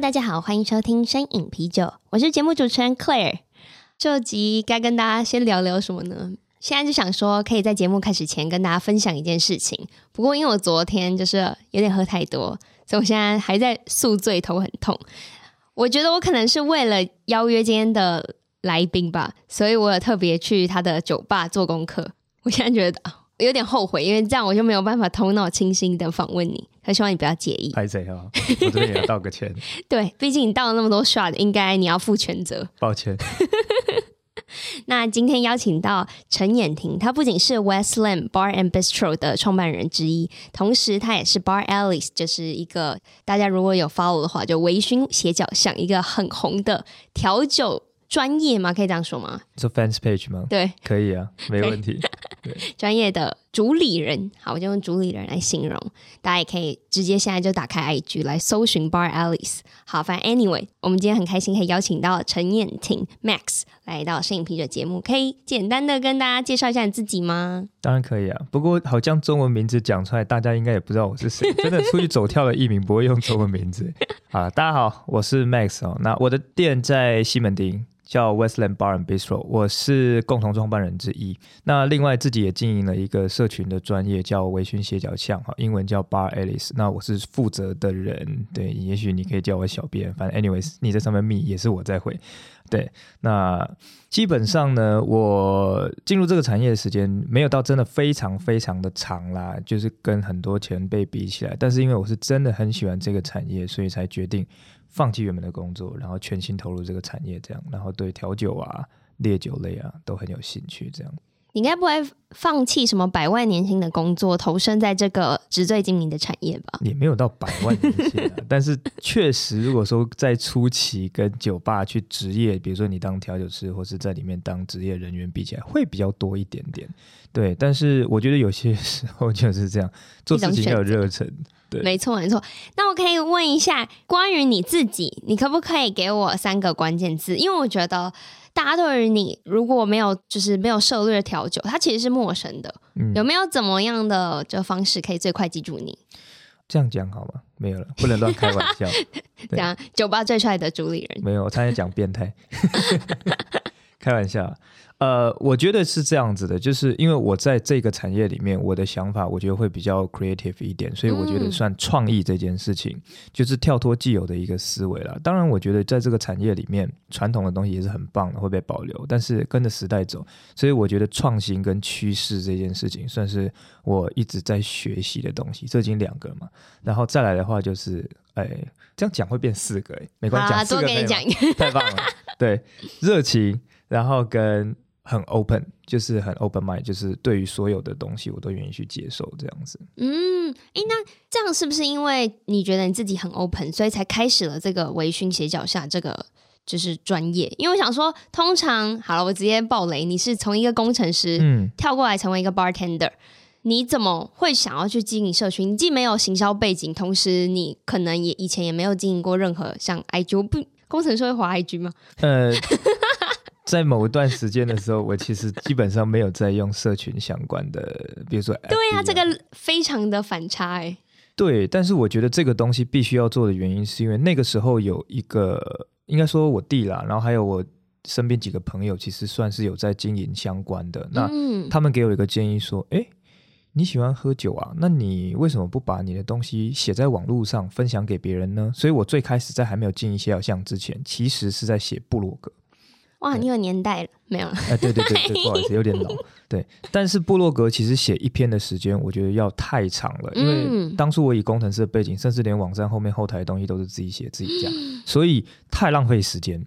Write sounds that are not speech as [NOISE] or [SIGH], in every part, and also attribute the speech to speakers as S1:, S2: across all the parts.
S1: 大家好，欢迎收听声饮啤酒，我是节目主持人 Claire。这集该跟大家先聊聊什么呢？现在就想说，可以在节目开始前跟大家分享一件事情。不过因为我昨天就是有点喝太多，所以我现在还在宿醉，头很痛。我觉得我可能是为了邀约今天的来宾吧，所以我有特别去他的酒吧做功课。我现在觉得有点后悔，因为这样我就没有办法头脑清醒的访问你。很希望你不要介意。
S2: 拍谁啊？我这边也要道个歉。[LAUGHS]
S1: 对，毕竟你道了那么多 shot，应该你要负全责。
S2: 抱歉。[LAUGHS]
S1: 那今天邀请到陈彦廷，他不仅是 Westland Bar and Bistro 的创办人之一，同时她也是 Bar Alice，就是一个大家如果有 follow 的话，就微醺斜角巷一个很红的调酒。专业吗？可以这样说吗？
S2: 做 fans page 吗？
S1: 对，
S2: 可以啊，没问题。[LAUGHS]
S1: 专业的主理人，好，我就用主理人来形容。大家也可以直接现在就打开 IG 来搜寻 Bar Alice。好，反正 anyway，我们今天很开心可以邀请到陈燕婷 Max 来到摄影啤酒节目，可以简单的跟大家介绍一下你自己吗？
S2: 当然可以啊，不过好像中文名字讲出来，大家应该也不知道我是谁。[LAUGHS] 真的出去走跳的艺名不会用中文名字。好，大家好，我是 Max 哦。那我的店在西门町。叫 Westland Bar and Bistro，我是共同创办人之一。那另外自己也经营了一个社群的专业，叫微醺斜角巷，哈，英文叫 Bar Alice。那我是负责的人，对，也许你可以叫我小编，反正 anyways，你在上面密也是我在回。对，那基本上呢，我进入这个产业的时间没有到真的非常非常的长啦，就是跟很多前辈比起来，但是因为我是真的很喜欢这个产业，所以才决定。放弃原本的工作，然后全心投入这个产业，这样，然后对调酒啊、烈酒类啊都很有兴趣，这样。
S1: 你应该不会放弃什么百万年薪的工作，投身在这个纸醉金迷的产业吧？
S2: 也没有到百万年薪啊，[LAUGHS] 但是确实，如果说在初期跟酒吧去职业，比如说你当调酒师，或是在里面当职业人员比起来，会比较多一点点。对，但是我觉得有些时候就是这样，做自己要有热忱。
S1: 没错，没错。那我可以问一下，关于你自己，你可不可以给我三个关键字？因为我觉得大家对于你如果没有就是没有涉猎调酒，它其实是陌生的。嗯，有没有怎么样的这方式可以最快记住你？
S2: 这样讲好吗？没有了，不能乱开玩笑。[LAUGHS]
S1: 这样，酒吧最帅的主理人。
S2: 没有，我差点讲变态。开玩笑。呃，我觉得是这样子的，就是因为我在这个产业里面，我的想法我觉得会比较 creative 一点，所以我觉得算创意这件事情，就是跳脱既有的一个思维了。当然，我觉得在这个产业里面，传统的东西也是很棒的，会被保留，但是跟着时代走，所以我觉得创新跟趋势这件事情，算是我一直在学习的东西。这已经两个嘛，然后再来的话就是，哎，这样讲会变四个，哎，没关系，讲四个可以吗？多给你讲，太棒了，对，热情，然后跟。很 open，就是很 open mind，就是对于所有的东西，我都愿意去接受这样子。
S1: 嗯，诶，那这样是不是因为你觉得你自己很 open，所以才开始了这个微醺斜角下这个就是专业？因为我想说，通常好了，我直接爆雷，你是从一个工程师，嗯，跳过来成为一个 bartender，你怎么会想要去经营社群？你既没有行销背景，同时你可能也以前也没有经营过任何像 IG，我不工程师会滑 IG 吗？呃。
S2: 在某一段时间的时候，我其实基本上没有在用社群相关的，比如说啊。
S1: 对啊，这个非常的反差哎。
S2: 对，但是我觉得这个东西必须要做的原因，是因为那个时候有一个，应该说我弟啦，然后还有我身边几个朋友，其实算是有在经营相关的。那他们给我一个建议说：“哎，你喜欢喝酒啊？那你为什么不把你的东西写在网络上分享给别人呢？”所以，我最开始在还没有经营斜角巷之前，其实是在写部落格。
S1: 哇，你有年代了没有？
S2: 哎，对对对对，[LAUGHS] 不好意思，有点老。对，但是布洛格其实写一篇的时间，我觉得要太长了，因为当初我以工程师的背景，甚至连网站后面后台的东西都是自己写自己讲，[GASPS] 所以太浪费时间。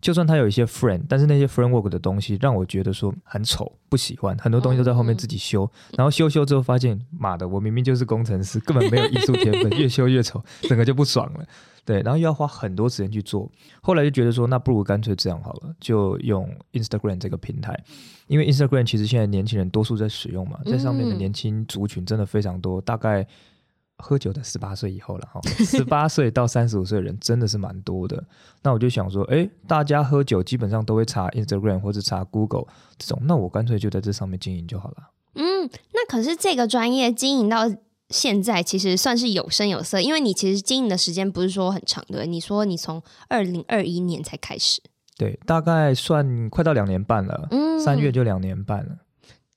S2: 就算他有一些 friend，但是那些 framework 的东西让我觉得说很丑，不喜欢，很多东西都在后面自己修，嗯、然后修修之后发现，妈的，我明明就是工程师，根本没有艺术天分，[LAUGHS] 越修越丑，整个就不爽了。对，然后又要花很多时间去做，后来就觉得说，那不如干脆这样好了，就用 Instagram 这个平台，因为 Instagram 其实现在年轻人多数在使用嘛，在上面的年轻族群真的非常多，大概。喝酒的十八岁以后了哈，十八岁到三十五岁的人真的是蛮多的。那我就想说，哎，大家喝酒基本上都会查 Instagram 或者查 Google 这种，那我干脆就在这上面经营就好了。
S1: 嗯，那可是这个专业经营到现在，其实算是有声有色，因为你其实经营的时间不是说很长的。你说你从二零二一年才开始，
S2: 对，大概算快到两年半了，嗯，三月就两年半了。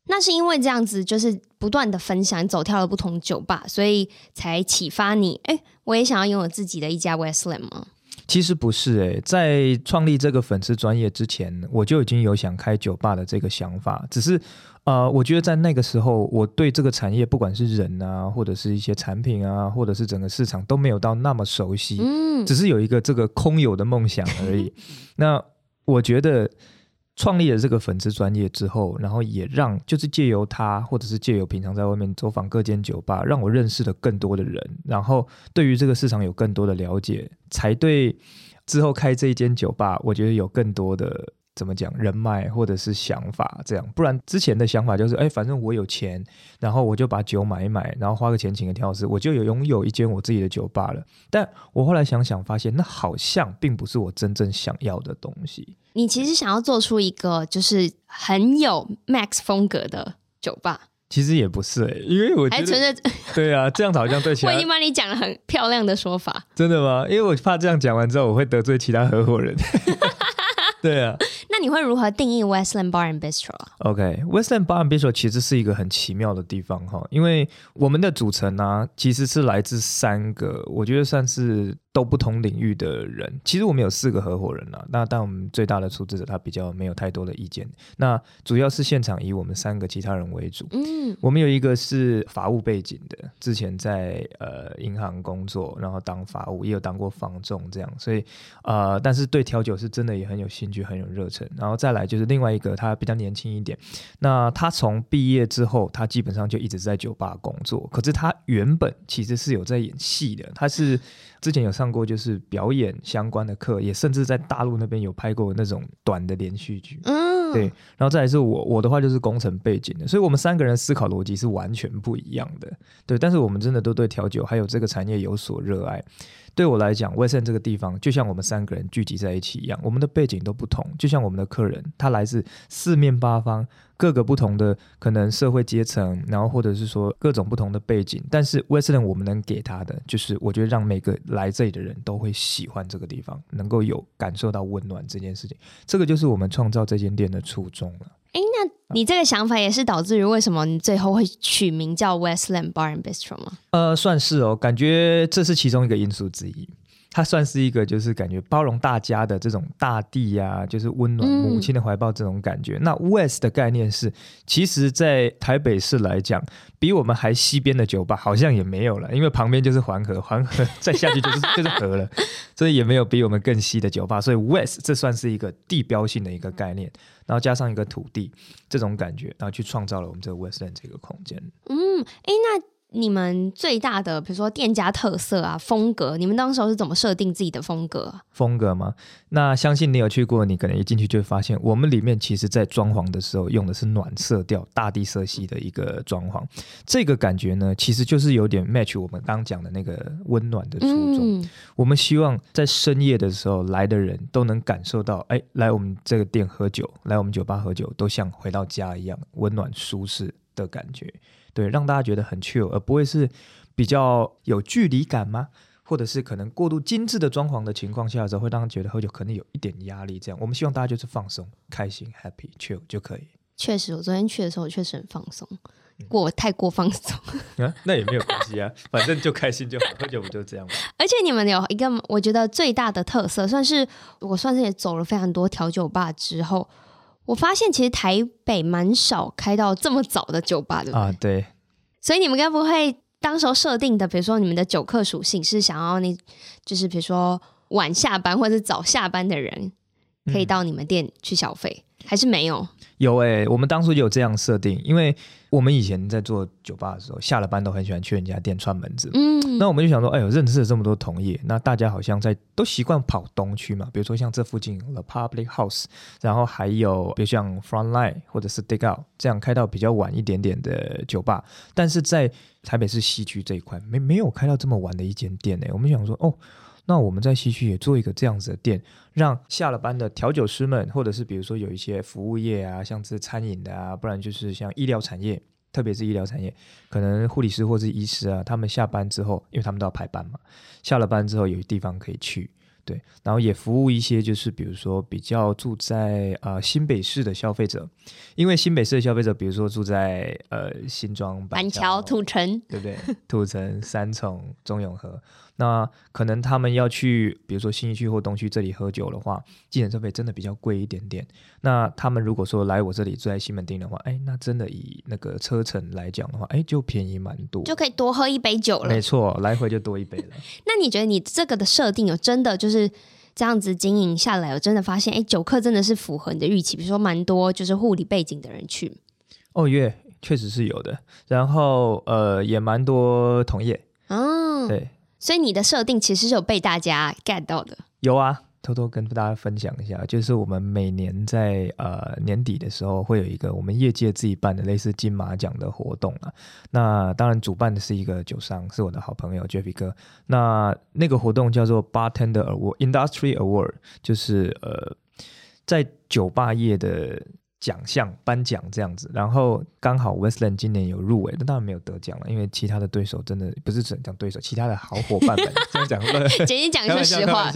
S1: 那是因为这样子，就是不断的分享，走跳了不同酒吧，所以才启发你。哎，我也想要拥有自己的一家 Westland 吗？
S2: 其实不是哎，在创立这个粉丝专业之前，我就已经有想开酒吧的这个想法。只是，呃，我觉得在那个时候，我对这个产业，不管是人啊，或者是一些产品啊，或者是整个市场，都没有到那么熟悉。嗯，只是有一个这个空有的梦想而已。[LAUGHS] 那我觉得。创立了这个粉丝专业之后，然后也让就是借由他，或者是借由平常在外面走访各间酒吧，让我认识了更多的人，然后对于这个市场有更多的了解，才对之后开这一间酒吧，我觉得有更多的。怎么讲人脉或者是想法这样，不然之前的想法就是，哎，反正我有钱，然后我就把酒买一买，然后花个钱请个调酒师，我就有拥有一间我自己的酒吧了。但我后来想想，发现那好像并不是我真正想要的东西。
S1: 你其实想要做出一个就是很有 Max 风格的酒吧，
S2: 其实也不是哎、欸，因为我觉得 [LAUGHS] 对啊，这样子好像对其他。
S1: 我已经帮你讲了很漂亮的说法，
S2: 真的吗？因为我怕这样讲完之后，我会得罪其他合伙人。[LAUGHS] [LAUGHS] 对啊，
S1: 那你会如何定义 Westland Bar and Bistro？OK，Westland
S2: Bar and Bistro 其实是一个很奇妙的地方哈，因为我们的组成呢、啊，其实是来自三个，我觉得算是。都不同领域的人，其实我们有四个合伙人啊。那但我们最大的出资者他比较没有太多的意见。那主要是现场以我们三个其他人为主。嗯，我们有一个是法务背景的，之前在呃银行工作，然后当法务，也有当过房仲这样。所以呃，但是对调酒是真的也很有兴趣，很有热忱。然后再来就是另外一个，他比较年轻一点。那他从毕业之后，他基本上就一直在酒吧工作。可是他原本其实是有在演戏的，他是。之前有上过就是表演相关的课，也甚至在大陆那边有拍过那种短的连续剧。嗯，对。然后再来是我，我的话就是工程背景的，所以我们三个人思考逻辑是完全不一样的。对，但是我们真的都对调酒还有这个产业有所热爱。对我来讲，Westland 这个地方就像我们三个人聚集在一起一样，我们的背景都不同，就像我们的客人，他来自四面八方。各个不同的可能社会阶层，然后或者是说各种不同的背景，但是 Westland 我们能给他的，就是我觉得让每个来这里的人都会喜欢这个地方，能够有感受到温暖这件事情，这个就是我们创造这间店的初衷了。
S1: 诶，那你这个想法也是导致于为什么你最后会取名叫 Westland Bar and Bistro 吗？
S2: 呃，算是哦，感觉这是其中一个因素之一。它算是一个，就是感觉包容大家的这种大地呀、啊，就是温暖母亲的怀抱这种感觉。嗯、那 West 的概念是，其实，在台北市来讲，比我们还西边的酒吧好像也没有了，因为旁边就是环河，环河再下去就是就是河了，[LAUGHS] 所以也没有比我们更西的酒吧。所以 West 这算是一个地标性的一个概念，然后加上一个土地这种感觉，然后去创造了我们这个 Westland 这个空间。
S1: 嗯，哎，那。你们最大的，比如说店家特色啊、风格，你们当时候是怎么设定自己的风格？
S2: 风格吗？那相信你有去过，你可能一进去就会发现，我们里面其实在装潢的时候用的是暖色调、大地色系的一个装潢。这个感觉呢，其实就是有点 match 我们刚讲的那个温暖的初衷。嗯、我们希望在深夜的时候来的人都能感受到，哎，来我们这个店喝酒，来我们酒吧喝酒，都像回到家一样温暖舒适的感觉。对，让大家觉得很 chill，而不会是比较有距离感吗？或者是可能过度精致的装潢的情况下的时候，会让人觉得喝酒可能有一点压力。这样，我们希望大家就是放松、开心、happy、chill 就可以。
S1: 确实，我昨天去的时候，我确实很放松，过太过放松。[LAUGHS]
S2: 啊，那也没有关系啊，反正就开心就好，喝酒不就这样吗？
S1: 而且你们有一个我觉得最大的特色，算是我算是也走了非常多调酒吧之后。我发现其实台北蛮少开到这么早的酒吧的啊，
S2: 对。
S1: 所以你们该不会当时候设定的，比如说你们的酒客属性是想要你，就是比如说晚下班或者早下班的人可以到你们店去消费，嗯、还是没有？
S2: 有诶、欸，我们当初就有这样设定，因为我们以前在做酒吧的时候，下了班都很喜欢去人家店串门子。嗯，那我们就想说，哎呦，认识了这么多同业，那大家好像在都习惯跑东区嘛，比如说像这附近有 The Public House，然后还有比如像 Frontline 或者是 Dig Out 这样开到比较晚一点点的酒吧，但是在台北市西区这一块没没有开到这么晚的一间店呢、欸。我们想说，哦。那我们在西区也做一个这样子的店，让下了班的调酒师们，或者是比如说有一些服务业啊，像是餐饮的啊，不然就是像医疗产业，特别是医疗产业，可能护理师或者是医师啊，他们下班之后，因为他们都要排班嘛，下了班之后有地方可以去，对，然后也服务一些就是比如说比较住在啊、呃、新北市的消费者，因为新北市的消费者，比如说住在呃新庄、
S1: 板桥、土城，
S2: 对不对？土城、三重、中永和。那可能他们要去，比如说新一区或东区这里喝酒的话，计程车费真的比较贵一点点。那他们如果说来我这里住在西门町的话，哎，那真的以那个车程来讲的话，哎，就便宜蛮多，
S1: 就可以多喝一杯酒了。
S2: 没错，来回就多一杯了。[LAUGHS]
S1: 那你觉得你这个的设定有真的就是这样子经营下来，我真的发现，哎，酒客真的是符合你的预期？比如说蛮多就是护理背景的人去。
S2: 哦耶，确实是有的。然后呃，也蛮多同业。
S1: 哦，
S2: 对。
S1: 所以你的设定其实是有被大家 get 到的。
S2: 有啊，偷偷跟大家分享一下，就是我们每年在呃年底的时候会有一个我们业界自己办的类似金马奖的活动啊。那当然主办的是一个酒商，是我的好朋友 Jeffy 哥。那那个活动叫做 Bartender Award Industry Award，就是呃在酒吧业的。奖项颁奖这样子，然后刚好 Westland 今年有入围，但当然没有得奖了，因为其他的对手真的不是只讲对手，其他的好伙伴们这样讲了，[LAUGHS]
S1: 简单讲一说实话，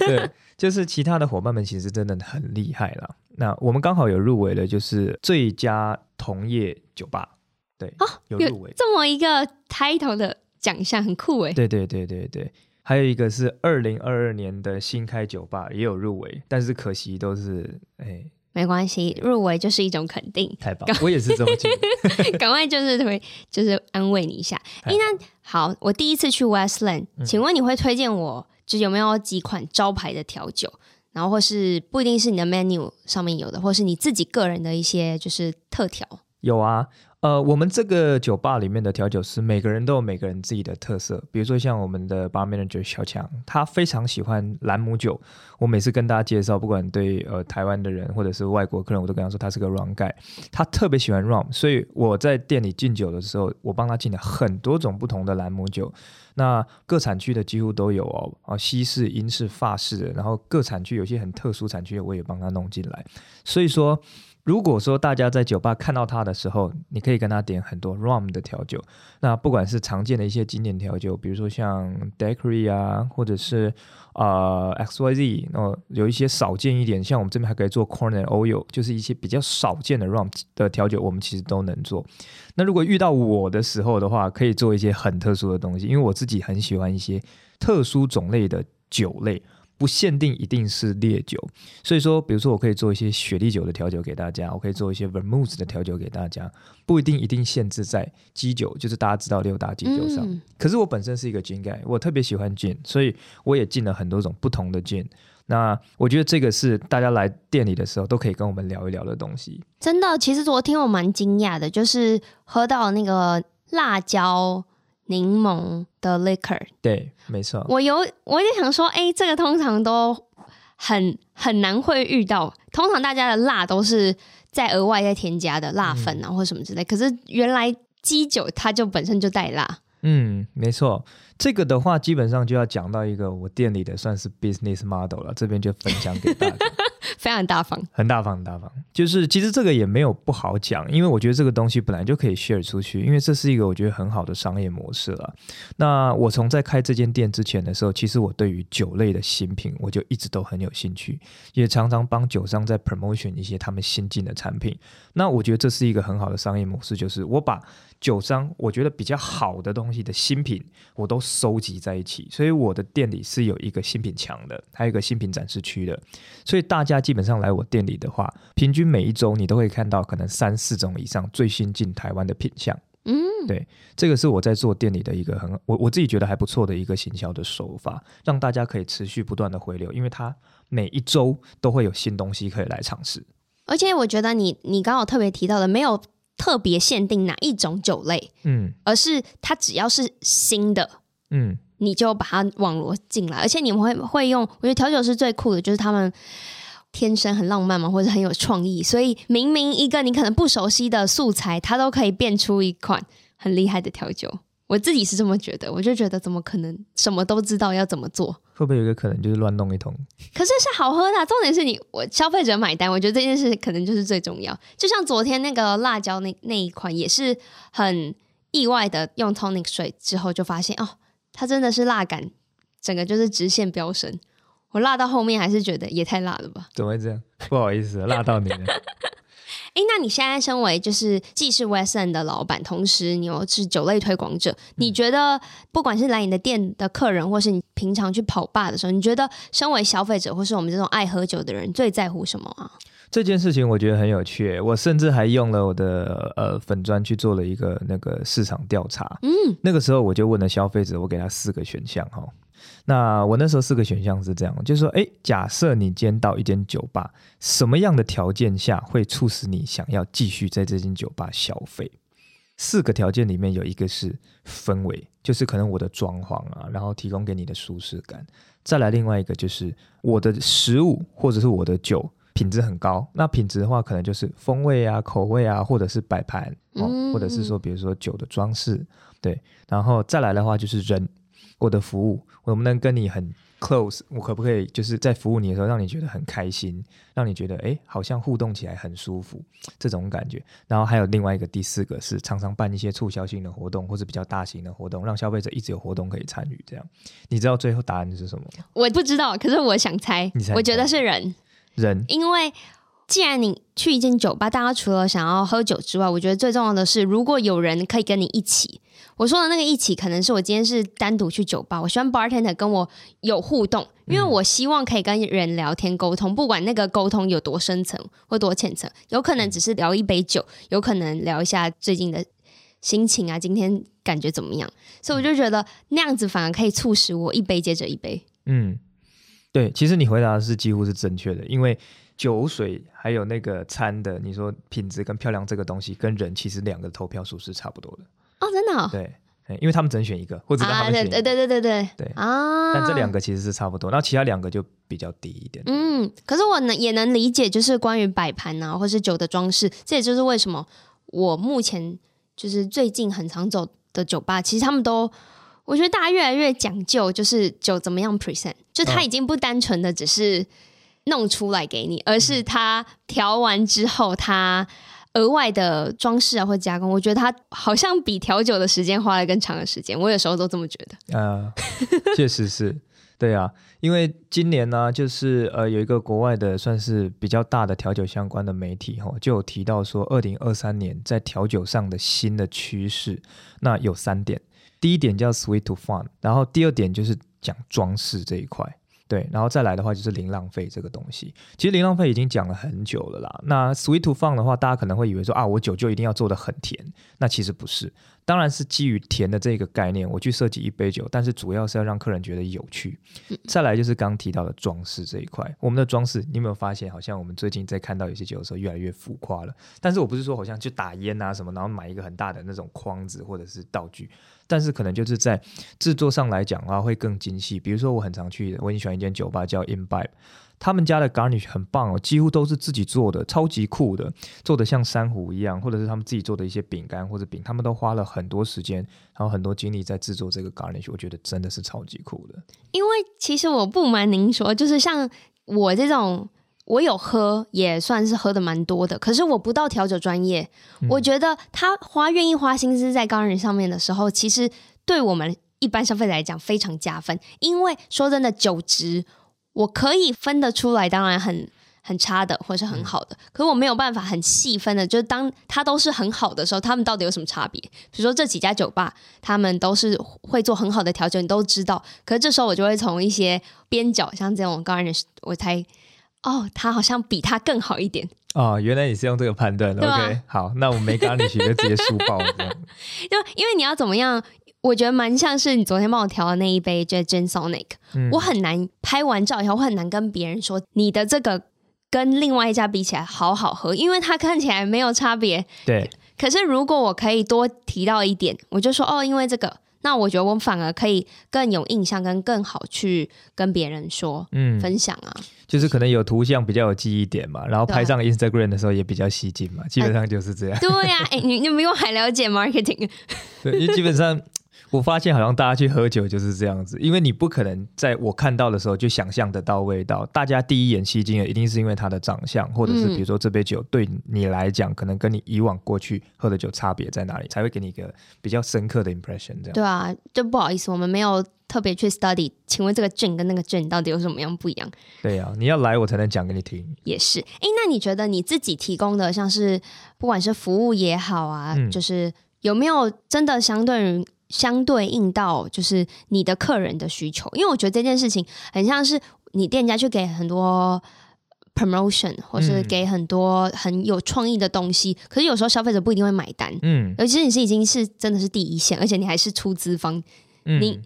S2: 对，就是其他的伙伴们其实真的很厉害了。那我们刚好有入围的，就是最佳同业酒吧，对，
S1: 哦，有入围这么一个 title 的奖项，很酷哎。
S2: 对对对对对，还有一个是二零二二年的新开酒吧也有入围，但是可惜都是哎。
S1: 没关系，入围就是一种肯定。
S2: 太棒，我也是这么觉得。[LAUGHS]
S1: 赶快就是推就是安慰你一下。哎，那好，我第一次去 Westland，请问你会推荐我，就有没有几款招牌的调酒，然后或是不一定是你的 menu 上面有的，或是你自己个人的一些就是特调？
S2: 有啊。呃，我们这个酒吧里面的调酒师，每个人都有每个人自己的特色。比如说像我们的 bar manager 小强，他非常喜欢兰姆酒。我每次跟大家介绍，不管对呃台湾的人或者是外国客人，我都跟他说他是个 rum guy。他特别喜欢 rum，所以我在店里进酒的时候，我帮他进了很多种不同的兰姆酒。那各产区的几乎都有哦，啊，西式、英式、法式的，然后各产区有些很特殊产区，我也帮他弄进来。所以说。如果说大家在酒吧看到他的时候，你可以跟他点很多 rum 的调酒。那不管是常见的一些经典调酒，比如说像 Daiquiri 啊，或者是啊、呃、XYZ，哦，有一些少见一点，像我们这边还可以做 Corn and Oil，就是一些比较少见的 rum 的调酒，我们其实都能做。那如果遇到我的时候的话，可以做一些很特殊的东西，因为我自己很喜欢一些特殊种类的酒类。不限定一定是烈酒，所以说，比如说我可以做一些雪莉酒的调酒给大家，我可以做一些 Vermouth 的调酒给大家，不一定一定限制在基酒，就是大家知道六大基酒上。嗯、可是我本身是一个 Gin guy，我特别喜欢 Gin，所以我也进了很多种不同的 Gin。那我觉得这个是大家来店里的时候都可以跟我们聊一聊的东西。
S1: 真的，其实昨天我蛮惊讶的，就是喝到那个辣椒。柠檬的 liquor，
S2: 对，没错。
S1: 我有，我也想说，哎、欸，这个通常都很很难会遇到。通常大家的辣都是在额外再添加的辣粉啊，或什么之类。嗯、可是原来基酒它就本身就带辣。
S2: 嗯，没错。这个的话，基本上就要讲到一个我店里的算是 business model 了，这边就分享给大家。
S1: 非常大方，
S2: 很大方，很大方。就是其实这个也没有不好讲，因为我觉得这个东西本来就可以 share 出去，因为这是一个我觉得很好的商业模式了。那我从在开这间店之前的时候，其实我对于酒类的新品，我就一直都很有兴趣，也常常帮酒商在 promotion 一些他们新进的产品。那我觉得这是一个很好的商业模式，就是我把酒商我觉得比较好的东西的新品，我都收集在一起，所以我的店里是有一个新品墙的，还有一个新品展示区的，所以大家。基本上来我店里的话，平均每一周你都会看到可能三四种以上最新进台湾的品相。嗯，对，这个是我在做店里的一个很我我自己觉得还不错的一个行销的手法，让大家可以持续不断的回流，因为它每一周都会有新东西可以来尝试。
S1: 而且我觉得你你刚好特别提到的，没有特别限定哪一种酒类，嗯，而是它只要是新的，嗯，你就把它网罗进来。而且你们会会用，我觉得调酒师最酷的就是他们天生很浪漫嘛，或者很有创意，所以明明一个你可能不熟悉的素材，它都可以变出一款很厉害的调酒。我自己是这么觉得，我就觉得怎么可能什么都知道要怎么做？
S2: 会不会有一个可能就是乱弄一通？
S1: 可是是好喝的啊，重点是你我消费者买单，我觉得这件事可能就是最重要。就像昨天那个辣椒那那一款，也是很意外的，用 tonic 水之后就发现哦，它真的是辣感，整个就是直线飙升。我辣到后面还是觉得也太辣了吧？
S2: 怎么会这样？不好意思，辣到你了。[LAUGHS]
S1: 哎，那你现在身为就是既是 West End 的老板，同时你又是酒类推广者，你觉得不管是来你的店的客人，或是你平常去跑吧的时候，你觉得身为消费者或是我们这种爱喝酒的人，最在乎什么啊？
S2: 这件事情我觉得很有趣，我甚至还用了我的呃粉砖去做了一个那个市场调查。嗯，那个时候我就问了消费者，我给他四个选项哈。那我那时候四个选项是这样，就是说，诶，假设你今天到一间酒吧，什么样的条件下会促使你想要继续在这间酒吧消费？四个条件里面有一个是氛围，就是可能我的装潢啊，然后提供给你的舒适感。再来另外一个就是我的食物或者是我的酒品质很高。那品质的话，可能就是风味啊、口味啊，或者是摆盘哦，或者是说比如说酒的装饰，对。然后再来的话就是人。我的服务，我能不能跟你很 close？我可不可以就是在服务你的时候，让你觉得很开心，让你觉得哎，好像互动起来很舒服这种感觉。然后还有另外一个第四个是常常办一些促销性的活动，或者比较大型的活动，让消费者一直有活动可以参与。这样，你知道最后答案是什么吗？
S1: 我不知道，可是我想猜，你猜，我觉得是人，
S2: 人，
S1: 因为。既然你去一间酒吧，大家除了想要喝酒之外，我觉得最重要的是，如果有人可以跟你一起。我说的那个一起，可能是我今天是单独去酒吧，我希望 bartender 跟我有互动，因为我希望可以跟人聊天沟通，不管那个沟通有多深层或多浅层，有可能只是聊一杯酒，有可能聊一下最近的心情啊，今天感觉怎么样？所以我就觉得那样子反而可以促使我一杯接着一杯。
S2: 嗯，对，其实你回答的是几乎是正确的，因为。酒水还有那个餐的，你说品质跟漂亮这个东西，跟人其实两个投票数是差不多的
S1: 哦，真的、哦？
S2: 对，因为他们只能选一个，或者让他们选一个、
S1: 啊，对对对对对
S2: 对啊！但这两个其实是差不多，然后其他两个就比较低一点。
S1: 嗯，可是我能也能理解，就是关于摆盘啊，或是酒的装饰，这也就是为什么我目前就是最近很常走的酒吧，其实他们都我觉得大家越来越讲究，就是酒怎么样 present，就它已经不单纯的只是。弄出来给你，而是他调完之后，他额外的装饰啊或加工，我觉得他好像比调酒的时间花了更长的时间。我有时候都这么觉得。啊、呃，
S2: 确实是，对啊，因为今年呢、啊，就是呃有一个国外的算是比较大的调酒相关的媒体哈，就有提到说，二零二三年在调酒上的新的趋势，那有三点，第一点叫 sweet to fun，然后第二点就是讲装饰这一块。对，然后再来的话就是零浪费这个东西。其实零浪费已经讲了很久了啦。那 sweet to fun 的话，大家可能会以为说啊，我酒就一定要做的很甜。那其实不是，当然是基于甜的这个概念，我去设计一杯酒，但是主要是要让客人觉得有趣。再来就是刚刚提到的装饰这一块，我们的装饰，你有没有发现，好像我们最近在看到有些酒的时候越来越浮夸了？但是我不是说好像去打烟啊什么，然后买一个很大的那种框子或者是道具。但是可能就是在制作上来讲的话，会更精细。比如说，我很常去，我很喜欢一间酒吧叫 Imbibe，他们家的 garnish 很棒哦，几乎都是自己做的，超级酷的，做的像珊瑚一样，或者是他们自己做的一些饼干或者饼，他们都花了很多时间，然后很多精力在制作这个 garnish，我觉得真的是超级酷的。
S1: 因为其实我不瞒您说，就是像我这种。我有喝，也算是喝的蛮多的。可是我不到调酒专业，嗯，我觉得他花愿意花心思在高人上面的时候，其实对我们一般消费者来讲非常加分。因为说真的，酒质我可以分得出来，当然很很差的，或者是很好的，嗯。可是我没有办法很细分的，就是当它都是很好的时候，他们到底有什么差别？比如说这几家酒吧，他们都是会做很好的调酒，你都知道。可是这时候我就会从一些边角，像这种高人，我才。哦，他好像比他更好一点。
S2: 哦，原来你是用这个判断。
S1: 啊、
S2: OK，好，那我没跟你学，就直接输爆了。[LAUGHS]
S1: 就因为你要怎么样？我觉得蛮像是你昨天帮我调的那一杯，就是 Gin Sonic。嗯、我很难拍完照以后，我很难跟别人说你的这个跟另外一家比起来好好喝，因为它看起来没有差别。
S2: 对。
S1: 可是如果我可以多提到一点，我就说哦，因为这个。那我觉得我反而可以更有印象，跟更好去跟别人说，嗯，分享啊，
S2: 就是可能有图像比较有记忆点嘛，然后拍上 Instagram 的时候也比较吸睛嘛，基本上就是这样。
S1: 呃、对呀、啊，哎、欸，你你比我还了解 marketing，[LAUGHS]
S2: 对，因为基本上。我发现好像大家去喝酒就是这样子，因为你不可能在我看到的时候就想象得到味道。大家第一眼吸睛的一定是因为它的长相，或者是比如说这杯酒对你来讲，可能跟你以往过去喝的酒差别在哪里，才会给你一个比较深刻的 impression。这样。
S1: 对啊，就不好意思，我们没有特别去 study。请问这个 gin 跟那个 gin 到底有什么样不一样？
S2: 对呀、啊，你要来我才能讲给你听。
S1: 也是，哎，那你觉得你自己提供的，像是不管是服务也好啊，嗯、就是有没有真的相对于？相对应到就是你的客人的需求，因为我觉得这件事情很像是你店家去给很多 promotion，或是给很多很有创意的东西，嗯、可是有时候消费者不一定会买单。嗯，尤其是你是已经是真的是第一线，而且你还是出资方，嗯、你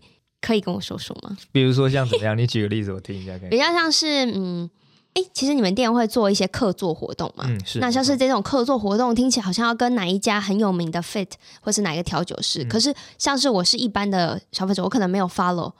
S1: 可以跟我说说吗？
S2: 比如说像怎么样？你举个例子我听一下。
S1: 比较像是嗯。哎，其实你们店会做一些客座活动嘛？嗯，是。那像是这种客座活动，听起来好像要跟哪一家很有名的 Fit 或是哪一个调酒师。嗯、可是像是我是一般的消费者，我可能没有 follow，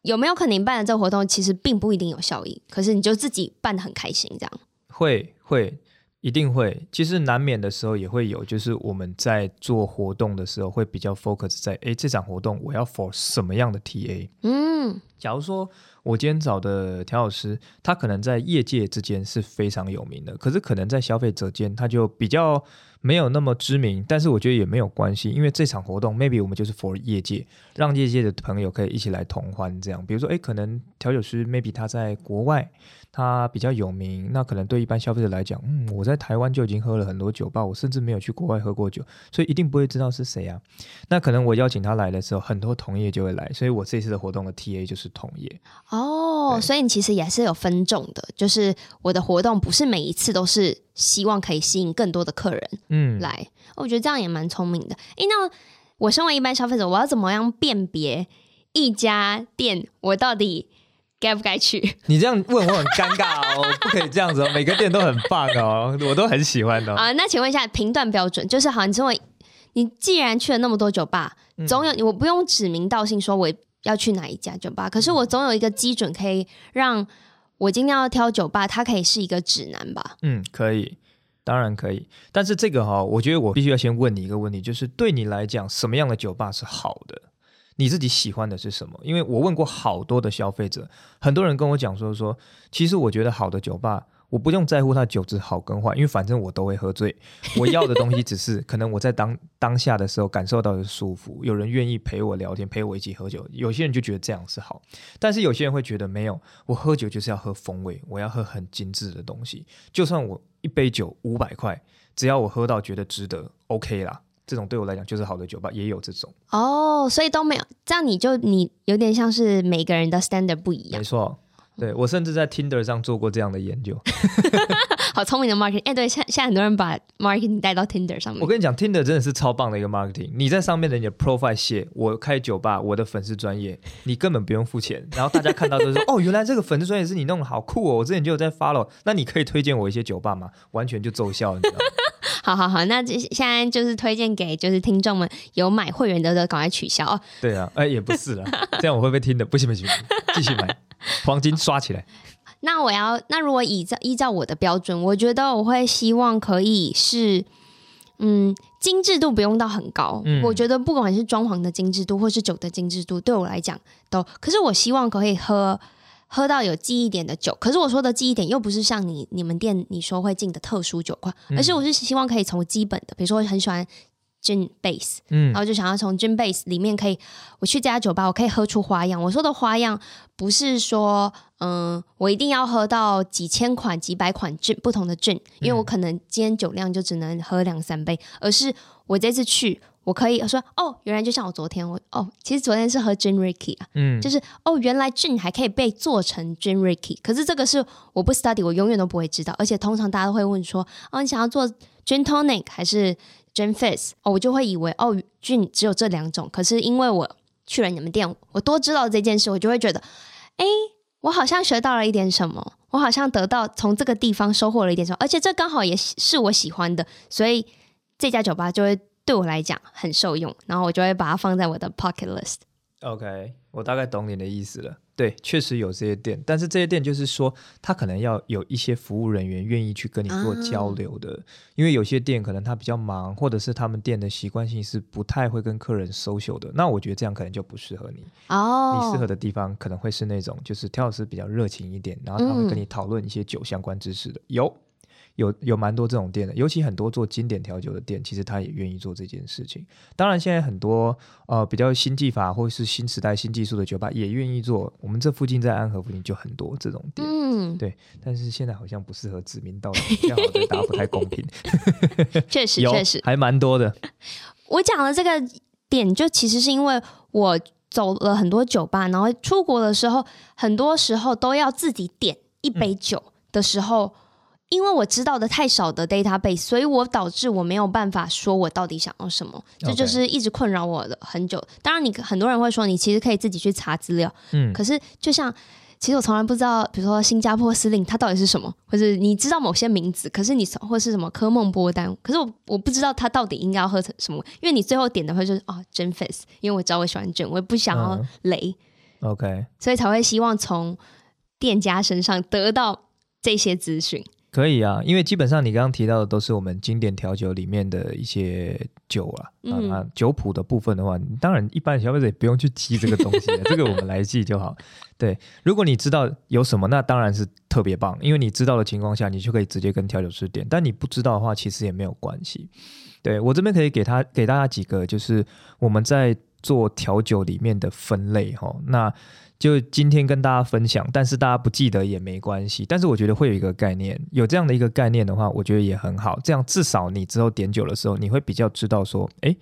S1: 有没有可能你办的这个活动其实并不一定有效益？可是你就自己办的很开心，这样？
S2: 会会一定会。其实难免的时候也会有，就是我们在做活动的时候会比较 focus 在，哎，这场活动我要 for 什么样的 TA？嗯，假如说。我今天找的调酒师，他可能在业界之间是非常有名的，可是可能在消费者间他就比较没有那么知名。但是我觉得也没有关系，因为这场活动 maybe 我们就是 for 业界，让业界的朋友可以一起来同欢这样。比如说，诶，可能调酒师 maybe 他在国外。他比较有名，那可能对一般消费者来讲，嗯，我在台湾就已经喝了很多酒吧，我甚至没有去国外喝过酒，所以一定不会知道是谁啊。那可能我邀请他来的时候，很多同业就会来，所以我这次的活动的 TA 就是同业。
S1: 哦，所以你其实也是有分众的，就是我的活动不是每一次都是希望可以吸引更多的客人，嗯，来，我觉得这样也蛮聪明的。诶，那我身为一般消费者，我要怎么样辨别一家店我到底？该不该去？
S2: 你这样问我很尴尬哦，不可以这样子哦。每个店都很棒哦，我都很喜欢的哦。[LAUGHS]
S1: 啊，那请问一下评断标准，就是好，你认为你既然去了那么多酒吧，总有我不用指名道姓说我要去哪一家酒吧，可是我总有一个基准可以让我今天要挑酒吧，它可以是一个指南吧？
S2: 嗯，可以，当然可以。但是这个哈，我觉得我必须要先问你一个问题，就是对你来讲，什么样的酒吧是好的？你自己喜欢的是什么？因为我问过好多的消费者，很多人跟我讲说说，其实我觉得好的酒吧，我不用在乎它酒质好跟坏，因为反正我都会喝醉。[LAUGHS] 我要的东西只是可能我在当当下的时候感受到的舒服，有人愿意陪我聊天，陪我一起喝酒。有些人就觉得这样是好，但是有些人会觉得没有，我喝酒就是要喝风味，我要喝很精致的东西。就算我一杯酒五百块，只要我喝到觉得值得，OK 啦。这种对我来讲就是好的酒吧，也有这种
S1: 哦，oh, 所以都没有这样，你就你有点像是每个人的 standard 不一样。
S2: 没错，对我甚至在 Tinder 上做过这样的研究。[LAUGHS]
S1: 好聪明的 marketing，哎，对，现现在很多人把 marketing 带到 Tinder 上面。
S2: 我跟你讲，Tinder 真的是超棒的一个 marketing。你在上面的你的 profile 写我开酒吧，我的粉丝专业，你根本不用付钱，然后大家看到都说 [LAUGHS] 哦，原来这个粉丝专业是你弄的，好酷哦！我之前就有在 follow，那你可以推荐我一些酒吧吗？完全就奏效，你知道吗？
S1: 好好好，那这现在就是推荐给就是听众们有买会员的都赶快取消哦。
S2: 对啊，哎也不是了，[LAUGHS] 这样我会不会听的？不行不行，继续买，[LAUGHS] 黄金刷起来。
S1: 那我要那如果依照依照我的标准，我觉得我会希望可以是，嗯，精致度不用到很高。嗯，我觉得不管是装潢的精致度或是酒的精致度，对我来讲都，可是我希望可以喝。喝到有记忆点的酒，可是我说的记忆点又不是像你你们店你说会进的特殊酒款，而是我是希望可以从基本的，比如说我很喜欢 gin base，嗯，然后就想要从 gin base 里面可以，我去这家酒吧我可以喝出花样。我说的花样不是说，嗯，我一定要喝到几千款、几百款 gin 不同的 gin，因为我可能今天酒量就只能喝两三杯，而是我这次去。我可以说哦，原来就像我昨天，我哦，其实昨天是喝 Gin Rickey 啊，嗯，就是哦，原来 Gin 还可以被做成 Gin Rickey，可是这个是我不 study，我永远都不会知道，而且通常大家都会问说，哦，你想要做 Gin Tonic 还是 Gin Fizz？哦，我就会以为哦，Gin 只有这两种，可是因为我去了你们店，我多知道这件事，我就会觉得，哎，我好像学到了一点什么，我好像得到从这个地方收获了一点什么，而且这刚好也是我喜欢的，所以这家酒吧就会。对我来讲很受用，然后我就会把它放在我的 pocket list。
S2: OK，我大概懂你的意思了。对，确实有这些店，但是这些店就是说，他可能要有一些服务人员愿意去跟你做交流的，啊、因为有些店可能他比较忙，或者是他们店的习惯性是不太会跟客人 social 的。那我觉得这样可能就不适合你。哦，你适合的地方可能会是那种，就是调老师比较热情一点，然后他会跟你讨论一些酒相关知识的。嗯、有。有有蛮多这种店的，尤其很多做经典调酒的店，其实他也愿意做这件事情。当然，现在很多呃比较新技法或是新时代新技术的酒吧也愿意做。我们这附近在安和附近就很多这种店，嗯，对。但是现在好像不适合指名道姓，这样对大家不太公平。[LAUGHS]
S1: 确实，确实
S2: 还蛮多的。[LAUGHS]
S1: 我讲的这个点，就其实是因为我走了很多酒吧，然后出国的时候，很多时候都要自己点一杯酒的时候。嗯因为我知道的太少的 database，所以我导致我没有办法说我到底想要什么.这就是一直困扰我的很久。当然，你很多人会说你其实可以自己去查资料，嗯，可是就像其实我从来不知道，比如说新加坡司令他到底是什么，或者你知道某些名字，可是你或是什么科梦波丹，可是我我不知道他到底应该要喝成什么，因为你最后点的会就是哦 Gin Fizz，因为我知道我喜欢 Gin，我也不想要雷，
S2: 嗯，OK，
S1: 所以才会希望从店家身上得到这些资讯。
S2: 可以啊，因为基本上你刚刚提到的都是我们经典调酒里面的一些酒啊，嗯、啊，酒谱的部分的话，当然一般消费者也不用去记这个东西，[LAUGHS] 这个我们来记就好。对，如果你知道有什么，那当然是特别棒，因为你知道的情况下，你就可以直接跟调酒师点。但你不知道的话，其实也没有关系。对，我这边可以给他给大家几个，就是我们在做调酒里面的分类哈。那就今天跟大家分享，但是大家不记得也没关系。但是我觉得会有一个概念，有这样的一个概念的话，我觉得也很好。这样至少你之后点酒的时候，你会比较知道说，哎，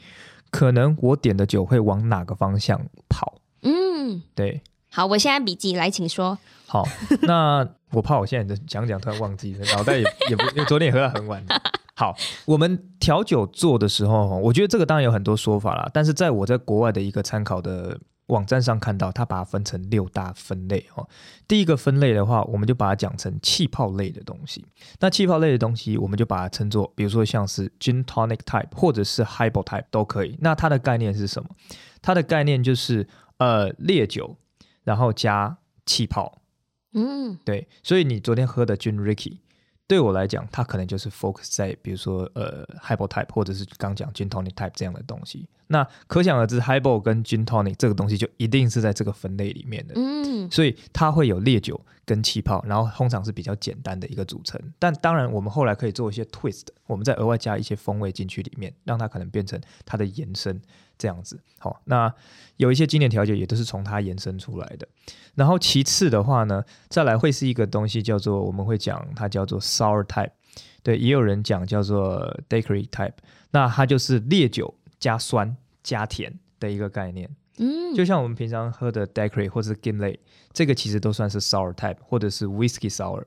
S2: 可能我点的酒会往哪个方向跑。嗯，对。
S1: 好，我现在笔记来，请说。
S2: 好，那我怕我现在讲讲突然忘记了，脑袋也也不，因为昨天也喝到很晚。[LAUGHS] 好，我们调酒做的时候，我觉得这个当然有很多说法啦，但是在我在国外的一个参考的。网站上看到，它把它分成六大分类哦。第一个分类的话，我们就把它讲成气泡类的东西。那气泡类的东西，我们就把它称作，比如说像是 Gin Tonic Type 或者是 Highball Type 都可以。那它的概念是什么？它的概念就是呃烈酒，然后加气泡。嗯，对。所以你昨天喝的 Gin Rickey。对我来讲，它可能就是 focus 在比如说呃 highball type 或者是刚讲 gin tonic type 这样的东西。那可想而知，highball 跟 gin tonic 这个东西就一定是在这个分类里面的。嗯，所以它会有烈酒跟气泡，然后通常是比较简单的一个组成。但当然，我们后来可以做一些 twist，我们再额外加一些风味进去里面，让它可能变成它的延伸。这样子，好，那有一些经典调酒也都是从它延伸出来的。然后其次的话呢，再来会是一个东西叫做，我们会讲它叫做 sour type，对，也有人讲叫做 daiquiri type，那它就是烈酒加酸加甜的一个概念。嗯，就像我们平常喝的 daiquiri 或者是 Gimlet，这个其实都算是 sour type，或者是 whiskey sour，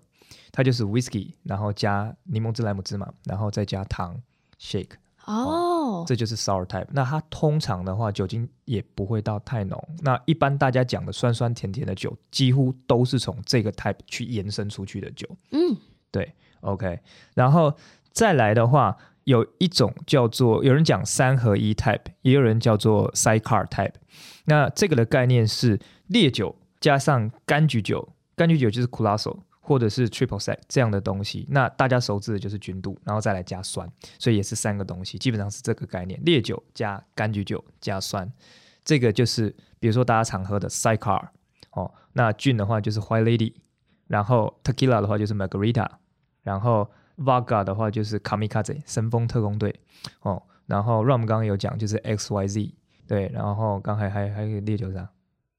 S2: 它就是 whiskey，然后加柠檬汁、莱姆汁嘛，然后再加糖 shake。哦，这就是 sour type。那它通常的话，酒精也不会到太浓。那一般大家讲的酸酸甜甜的酒，几乎都是从这个 type 去延伸出去的酒。嗯，对，OK。然后再来的话，有一种叫做有人讲三合一 type，也有人叫做 sidecar type。那这个的概念是烈酒加上柑橘酒，柑橘酒就是 curaçao 或者是 triple sec 这样的东西，那大家熟知的就是君度，然后再来加酸，所以也是三个东西，基本上是这个概念：烈酒加柑橘酒加酸。这个就是比如说大家常喝的 sidecar 哦，那 gin 的话就是 white lady，然后 tequila 的话就是 margarita，然后 vodka 的话就是 kamikaze 神风特工队哦，然后 rum 刚刚有讲就是 x y z 对，然后刚才还还有烈酒啥，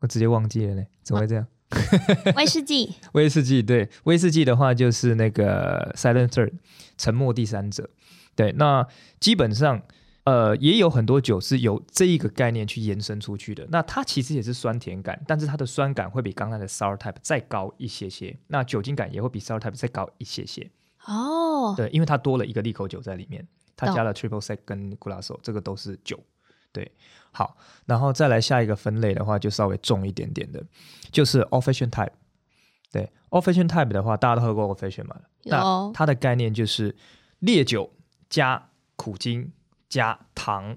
S2: 我直接忘记了呢，怎么会这样？[LAUGHS]
S1: 威士忌，
S2: 威士忌，对，威士忌的话就是那个 Silent Third，沉默第三者。对，那基本上，呃，也有很多酒是由这一个概念去延伸出去的。那它其实也是酸甜感，但是它的酸感会比刚才的 sour type 再高一些些。那酒精感也会比 sour type 再高一些些。
S1: 哦，
S2: 对，因为它多了一个利口酒在里面，它加了 triple sec 跟 curaçao，这个都是酒。对，好，然后再来下一个分类的话，就稍微重一点点的，就是 old fashioned type。对，old fashioned type 的话，大家都喝过 old fashioned 嘛？
S1: 有。
S2: 那它的概念就是烈酒加苦精加糖。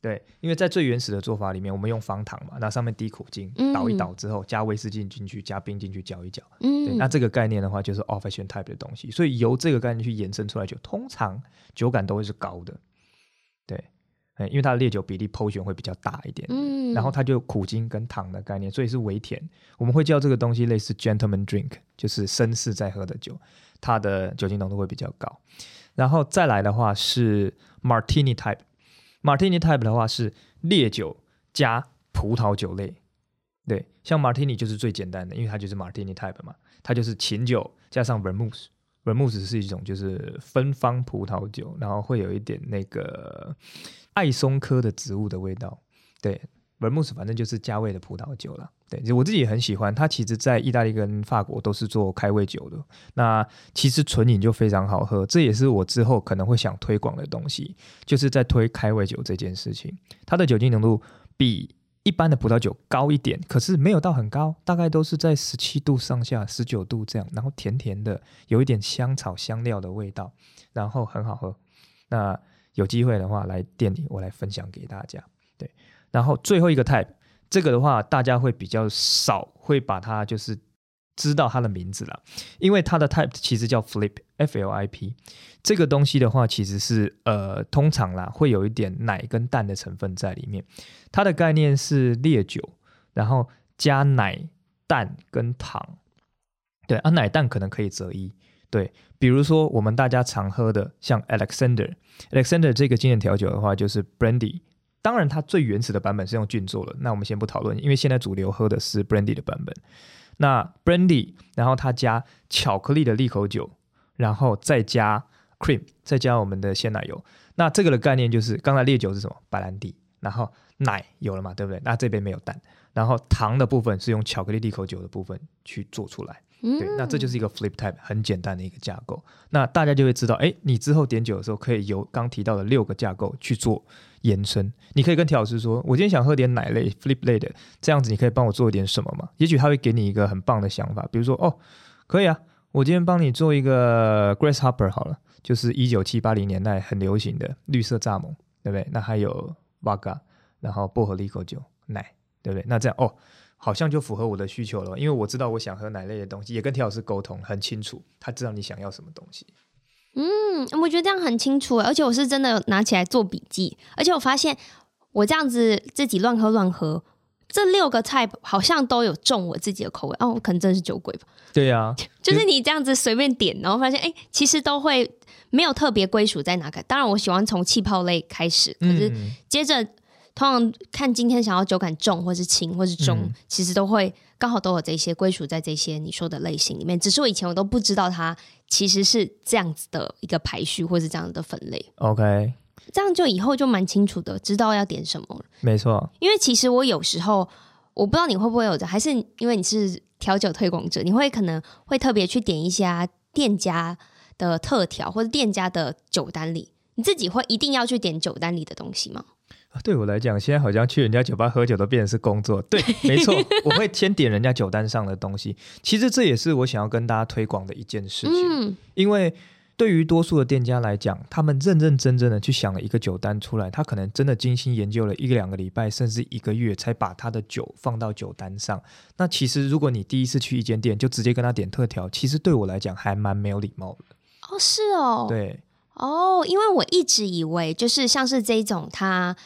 S2: 对，因为在最原始的做法里面，我们用方糖嘛，那上面滴苦精，倒一倒之后，加威士忌进去，加冰进去搅一搅。嗯，对，那这个概念的话，就是 old fashioned type 的东西。所以由这个概念去延伸出来，就通常酒感都会是高的。对。因为它的烈酒比例 portion 会比较大一点，嗯，然后它就苦精跟糖的概念，所以是微甜。我们会叫这个东西类似 gentleman drink，就是绅士在喝的酒，它的酒精浓度会比较高。然后再来的话是 martini type，martini type 的话是烈酒加葡萄酒类，对，像 martini 就是最简单的，因为它就是 martini type 嘛，它就是琴酒加上 vermouth。vermouth 是一种就是芬芳葡萄酒，然后会有一点那个艾松科的植物的味道。对，vermouth 反正就是加味的葡萄酒了。对，我自己也很喜欢。它其实，在意大利跟法国都是做开胃酒的。那其实纯饮就非常好喝，这也是我之后可能会想推广的东西，就是在推开胃酒这件事情。它的酒精浓度比一般的葡萄酒高一点，可是没有到很高，大概都是在十七度上下，十九度这样，然后甜甜的，有一点香草香料的味道，然后很好喝。那有机会的话，来店里我来分享给大家。对，然后最后一个 type，这个的话大家会比较少会把它就是。知道它的名字了，因为它的 type 其实叫 flip，f l i p。这个东西的话，其实是呃，通常啦会有一点奶跟蛋的成分在里面。它的概念是烈酒，然后加奶、蛋跟糖。对啊，奶蛋可能可以择一。对，比如说我们大家常喝的像 Alexander，Alexander 这个经典调酒的话，就是 Brandy。当然，它最原始的版本是用菌做的。那我们先不讨论，因为现在主流喝的是 Brandy 的版本。那 brandy，然后它加巧克力的利口酒，然后再加 cream，再加我们的鲜奶油。那这个的概念就是，刚才烈酒是什么？白兰地，然后奶有了嘛，对不对？那这边没有蛋，然后糖的部分是用巧克力利口酒的部分去做出来。对，那这就是一个 flip type，很简单的一个架构。那大家就会知道，哎，你之后点酒的时候，可以由刚提到的六个架构去做延伸。你可以跟调老师说，我今天想喝点奶类 flip 类的，这样子你可以帮我做一点什么吗？也许他会给你一个很棒的想法，比如说，哦，可以啊，我今天帮你做一个 grasshopper 好了，就是一九七八零年代很流行的绿色蚱蜢，对不对？那还有 vodka，然后薄荷利口酒奶，对不对？那这样哦。好像就符合我的需求了，因为我知道我想喝哪类的东西，也跟田老师沟通很清楚，他知道你想要什么东西。
S1: 嗯，我觉得这样很清楚，而且我是真的拿起来做笔记，而且我发现我这样子自己乱喝乱喝，这六个菜好像都有中我自己的口味哦，我可能真的是酒鬼吧？
S2: 对呀、啊，[LAUGHS]
S1: 就是你这样子随便点，然后发现哎，其实都会没有特别归属在哪个。当然，我喜欢从气泡类开始，可是接着。嗯通常看今天想要酒感重，或是轻，或是中，嗯、其实都会刚好都有这些归属在这些你说的类型里面。只是我以前我都不知道它其实是这样子的一个排序，或是这样的分类。
S2: OK，
S1: 这样就以后就蛮清楚的，知道要点什么了。
S2: 没错，
S1: 因为其实我有时候我不知道你会不会有的，还是因为你是调酒推广者，你会可能会特别去点一些店家的特调，或者店家的酒单里，你自己会一定要去点酒单里的东西吗？
S2: 对我来讲，现在好像去人家酒吧喝酒都变成是工作。对，[LAUGHS] 没错，我会先点人家酒单上的东西。其实这也是我想要跟大家推广的一件事情。嗯，因为对于多数的店家来讲，他们认认真真的去想了一个酒单出来，他可能真的精心研究了一个两个礼拜，甚至一个月，才把他的酒放到酒单上。那其实如果你第一次去一间店就直接跟他点特调，其实对我来讲还蛮没有礼貌的。
S1: 哦，是哦，
S2: 对，
S1: 哦，因为我一直以为就是像是这种他。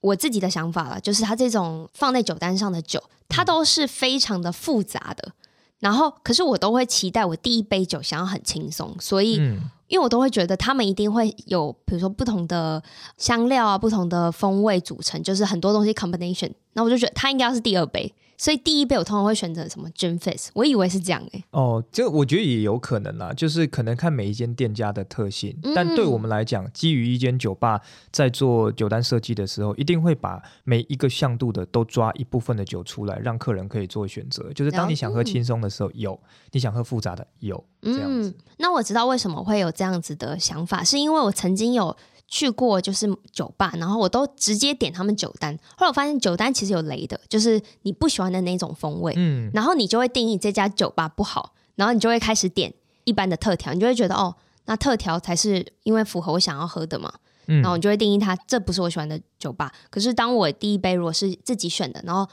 S1: 我自己的想法了，就是它这种放在酒单上的酒，它都是非常的复杂的。然后，可是我都会期待我第一杯酒想要很轻松，所以，嗯、因为我都会觉得他们一定会有，比如说不同的香料啊，不同的风味组成，就是很多东西 combination。那我就觉得它应该要是第二杯，所以第一杯我通常会选择什么 Gin Fizz，我以为是这样诶、欸。
S2: 哦，这我觉得也有可能啦，就是可能看每一间店家的特性，嗯、但对我们来讲，基于一间酒吧在做酒单设计的时候，一定会把每一个向度的都抓一部分的酒出来，让客人可以做选择。就是当你想喝轻松的时候有，你想喝复杂的有，这样子、嗯。
S1: 那我知道为什么会有这样子的想法，是因为我曾经有。去过就是酒吧，然后我都直接点他们酒单。后来我发现酒单其实有雷的，就是你不喜欢的那种风味，嗯，然后你就会定义这家酒吧不好，然后你就会开始点一般的特调，你就会觉得哦，那特调才是因为符合我想要喝的嘛，嗯，然后你就会定义它这不是我喜欢的酒吧。可是当我第一杯如果是自己选的，然后。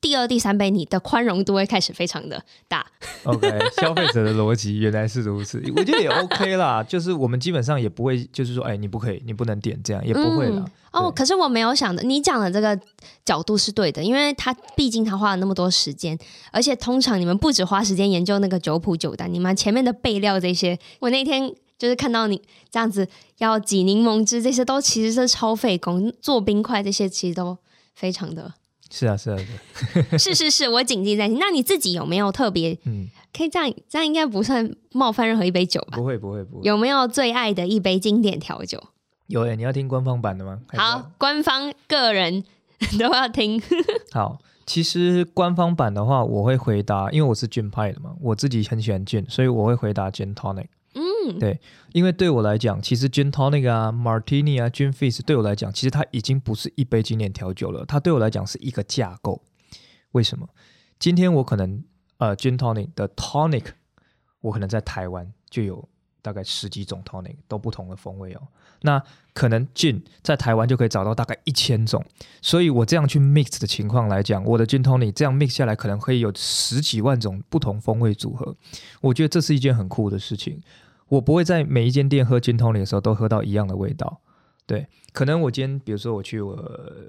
S1: 第二、第三杯，你的宽容度会开始非常的大。
S2: OK，[LAUGHS] 消费者的逻辑原来是如此，我觉得也 OK 啦。[LAUGHS] 就是我们基本上也不会，就是说，哎，你不可以，你不能点这样，也不会啦。
S1: 嗯、哦，可是我没有想的，你讲的这个角度是对的，因为他毕竟他花了那么多时间，而且通常你们不止花时间研究那个酒谱酒单，你们前面的备料这些，我那天就是看到你这样子要挤柠檬汁，这些都其实是超费工，做冰块这些其实都非常的。
S2: 是啊，是啊，
S1: 是 [LAUGHS] 是是，是，我谨记在心。那你自己有没有特别？嗯，可以这样，这样应该不算冒犯任何一杯酒吧？
S2: 不会，不会，不会。
S1: 有没有最爱的一杯经典调酒？
S2: 有诶，你要听官方版的吗？
S1: 好，官方个人 [LAUGHS] 都要听。[LAUGHS]
S2: 好，其实官方版的话，我会回答，因为我是 Gin 派的嘛，我自己很喜欢 Gin，所以我会回答 Gin Tonic。对，因为对我来讲，其实 Gin Tonic 啊、Martini 啊、Gin Fizz 对我来讲，其实它已经不是一杯经典调酒了，它对我来讲是一个架构。为什么？今天我可能呃 Gin Tonic 的 Tonic，我可能在台湾就有大概十几种 Tonic 都不同的风味哦。那可能 Gin 在台湾就可以找到大概一千种，所以我这样去 mix 的情况来讲，我的 Gin Tonic 这样 mix 下来，可能可以有十几万种不同风味组合。我觉得这是一件很酷的事情。我不会在每一间店喝 Gin Tonic 的时候都喝到一样的味道，对，可能我今天比如说我去我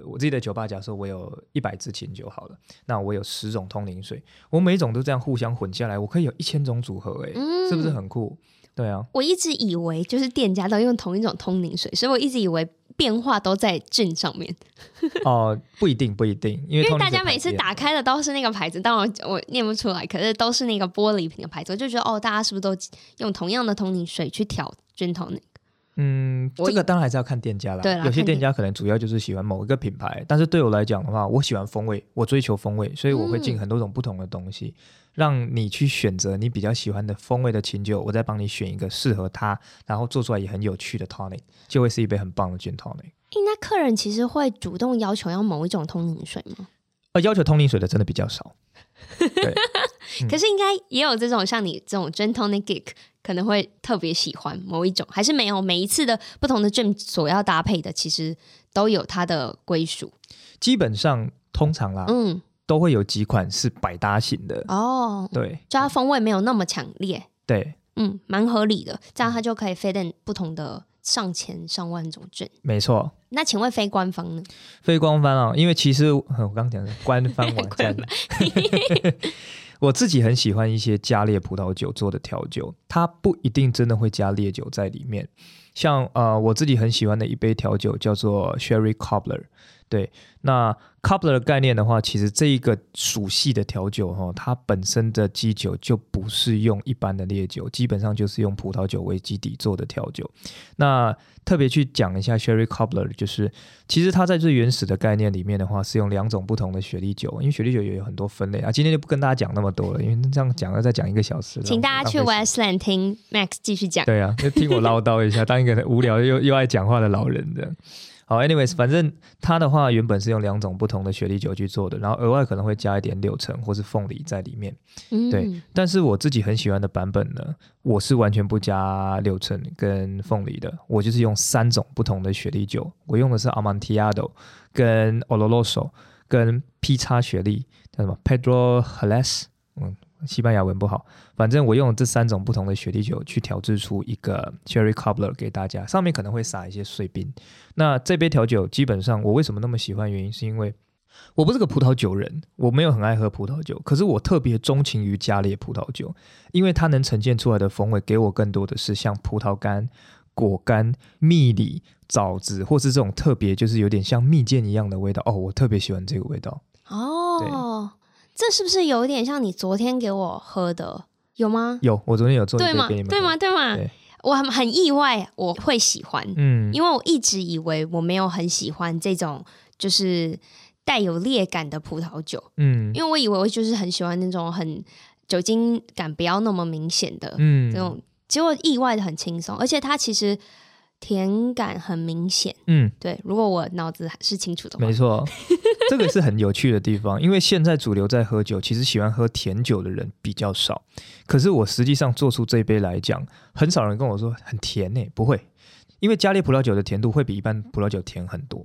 S2: 我自己的酒吧，假设我有一百支琴酒好了，那我有十种通灵水，我每一种都这样互相混下来，我可以有一千种组合，欸，诶、嗯，是不是很酷？对啊，
S1: 我一直以为就是店家都用同一种通灵水，所以我一直以为。变化都在 Gin 上面 [LAUGHS]
S2: 哦、呃，不一定，不一定，因为，
S1: 因为大家每次打开的都是那个牌子，但我我念不出来，可是都是那个玻璃瓶的牌子，我就觉得哦，大家是不是都用同样的通灵水去调 Gin Tonic？
S2: 嗯，这个当然还是要看店家啦。对啦，有些店家可能主要就是喜欢某一个品牌，但是对我来讲的话，我喜欢风味，我追求风味，所以我会进很多种不同的东西。嗯让你去选择你比较喜欢的风味的清酒，我再帮你选一个适合它，然后做出来也很有趣的 tonic，就会是一杯很棒的 gin tonic。
S1: 应该客人其实会主动要求要某一种通灵水吗？
S2: 呃，要求通灵水的真的比较少。对，[LAUGHS]
S1: 可是应该也有这种像你这种 tonic geek 可能会特别喜欢某一种，还是没有？每一次的不同的 gin 所要搭配的，其实都有它的归属。
S2: 基本上，通常啦，嗯。都会有几款是百搭型的。哦，对，
S1: 就它风味没有那么强烈，
S2: 对，
S1: 嗯，蛮合理的，这样它就可以 fit in 不同的上千上万种 gin，
S2: 没错。
S1: 那请问非官方呢？
S2: 非官方啊，因为其实 [LAUGHS] 我刚刚讲的官方网站，[LAUGHS] [LAUGHS] 我自己很喜欢一些加烈葡萄酒做的调酒，它不一定真的会加烈酒在里面。像呃，我自己很喜欢的一杯调酒叫做 Sherry Cobbler，对，那。Cobbler 的概念的话，其实这一个属系的调酒哈，它本身的基酒就不是用一般的烈酒，基本上就是用葡萄酒为基底做的调酒。那特别去讲一下 Sherry Cobbler，就是其实它在最原始的概念里面的话，是用两种不同的雪莉酒，因为雪莉酒也有很多分类啊。今天就不跟大家讲那么多了，因为这样讲要再讲一个小时。
S1: 请大家去 Westland 听 Max 继续讲。
S2: 对啊，就听我唠叨一下，当一个无聊又又爱讲话的老人这样。好，anyways，反正它的话原本是用两种不同的雪莉酒去做的，然后额外可能会加一点柳橙或是凤梨在里面。嗯，对。但是我自己很喜欢的版本呢，我是完全不加柳橙跟凤梨的，我就是用三种不同的雪莉酒，我用的是 Amontillado 跟 Oloroso 跟 P 叉雪莉，叫什么 Pedro Jerez，嗯。西班牙文不好，反正我用这三种不同的雪莉酒去调制出一个 cherry Cobbler 给大家，上面可能会撒一些碎冰。那这杯调酒基本上我为什么那么喜欢？原因是因为我不是个葡萄酒人，我没有很爱喝葡萄酒，可是我特别钟情于加烈葡萄酒，因为它能呈现出来的风味给我更多的是像葡萄干、果干、蜜梨、枣子，或是这种特别就是有点像蜜饯一样的味道。哦，我特别喜欢这个味道。
S1: 哦。这是不是有点像你昨天给我喝的？有吗？
S2: 有，我昨天有做。
S1: 对吗？对吗？对吗？我很很意外，我会喜欢，嗯，因为我一直以为我没有很喜欢这种就是带有烈感的葡萄酒，嗯，因为我以为我就是很喜欢那种很酒精感不要那么明显的，嗯，这种结果意外的很轻松，而且它其实。甜感很明显，嗯，对。如果我脑子是清楚的话，
S2: 没错，[LAUGHS] 这个是很有趣的地方。因为现在主流在喝酒，其实喜欢喝甜酒的人比较少。可是我实际上做出这一杯来讲，很少人跟我说很甜诶，不会。因为加烈葡萄酒的甜度会比一般葡萄酒甜很多。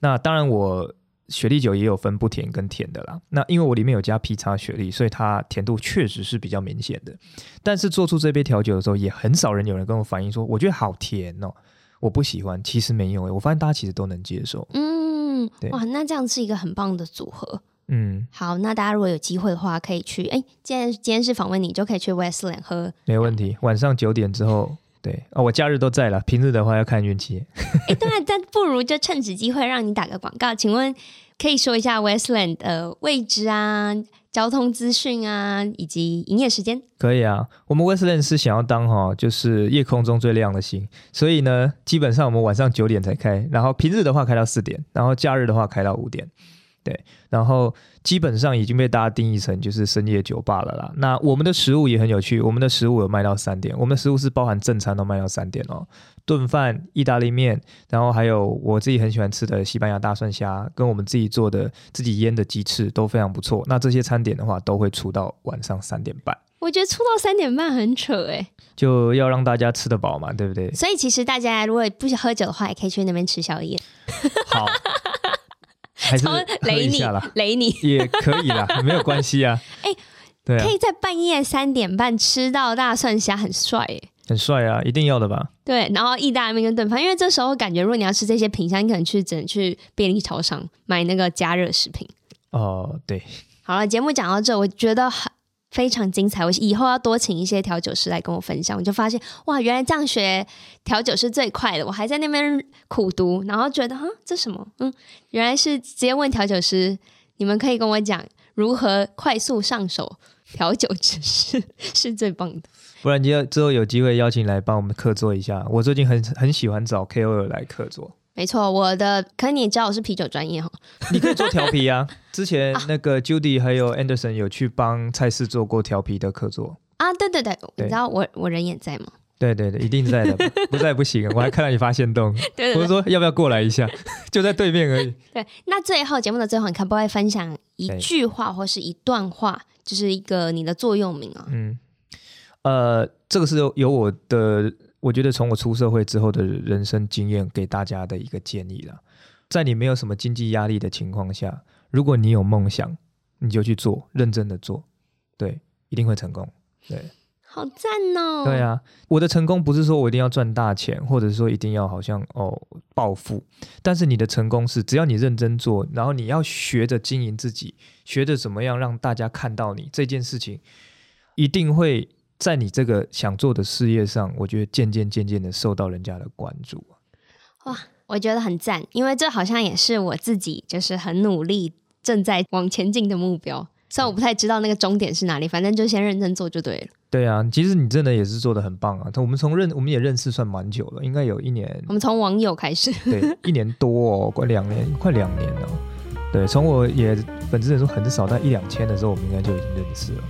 S2: 那当然，我雪莉酒也有分不甜跟甜的啦。那因为我里面有加 PX 雪莉，所以它甜度确实是比较明显的。但是做出这杯调酒的时候，也很少人有人跟我反映说，我觉得好甜哦。我不喜欢，其实没有诶，我发现大家其实都能接受。
S1: 嗯，对哇，那这样是一个很棒的组合。嗯，好，那大家如果有机会的话，可以去。哎，既然今天是访问你，就可以去 Westland 喝。
S2: 没问题，晚上九点之后，对哦，我假日都在了，平日的话要看运气。[LAUGHS]
S1: 哎，对啊，但不如就趁此机会让你打个广告，请问可以说一下 Westland 的位置啊？交通资讯啊，以及营业时间
S2: 可以啊。我们 Westland 是想要当哈，就是夜空中最亮的星，所以呢，基本上我们晚上九点才开，然后平日的话开到四点，然后假日的话开到五点。对，然后基本上已经被大家定义成就是深夜酒吧了啦。那我们的食物也很有趣，我们的食物有卖到三点，我们的食物是包含正餐都卖到三点哦。炖饭、意大利面，然后还有我自己很喜欢吃的西班牙大蒜虾，跟我们自己做的、自己腌的鸡翅都非常不错。那这些餐点的话，都会出到晚上三点半。
S1: 我觉得出到三点半很扯哎，
S2: 就要让大家吃得饱嘛，对不对？
S1: 所以其实大家如果不想喝酒的话，也可以去那边吃宵夜。
S2: 好。[LAUGHS] 还是雷你
S1: 雷你
S2: 也可以啦，[LAUGHS] 没有关系啊。哎、欸，对啊，
S1: 可以在半夜三点半吃到大蒜虾，很帅哎，
S2: 很帅啊，一定要的吧？
S1: 对，然后意大利面跟炖饭，因为这时候感觉，如果你要吃这些品相，你可能去只能去便利超商买那个加热食品。
S2: 哦，对。
S1: 好了，节目讲到这，我觉得很。非常精彩，我以后要多请一些调酒师来跟我分享。我就发现，哇，原来这样学调酒是最快的。我还在那边苦读，然后觉得，哈，这什么？嗯，原来是直接问调酒师。你们可以跟我讲如何快速上手调酒知识，[LAUGHS] 是最棒的。
S2: 不然，你要之后有机会邀请来帮我们客座一下。我最近很很喜欢找 KOL 来客座。
S1: 没错，我的可你也知道我是啤酒专业哈，
S2: 你可以做调皮啊。[LAUGHS] 之前那个 Judy 还有 Anderson 有去帮蔡司做过调皮的客座
S1: 啊。对对对，对你知道我我人也在吗？
S2: 对对对，一定在的，[LAUGHS] 不在不行。我还看到你发现动，对，对，对，我说要不要过来一下，[LAUGHS] 就在对面而已。
S1: 对，那最后节目的最后，你可不可以分享一句话或是一段话，就是一个你的座右铭啊？
S2: 嗯，呃，这个是有我的。我觉得从我出社会之后的人生经验给大家的一个建议了，在你没有什么经济压力的情况下，如果你有梦想，你就去做，认真的做，对，一定会成功。对，
S1: 好赞哦！
S2: 对啊，我的成功不是说我一定要赚大钱，或者说一定要好像哦暴富，但是你的成功是只要你认真做，然后你要学着经营自己，学着怎么样让大家看到你这件事情，一定会。在你这个想做的事业上，我觉得渐渐渐渐的受到人家的关注。
S1: 哇，我觉得很赞，因为这好像也是我自己就是很努力正在往前进的目标。虽然我不太知道那个终点是哪里，反正就先认真做就对了。
S2: 对啊，其实你真的也是做的很棒啊！我们从认我们也认识算蛮久了，应该有一年。
S1: 我们从网友开始，
S2: 对，一年多哦，快两年，快两年了。对，从我也本质人数很少，在一两千的时候，我们应该就已经认识了。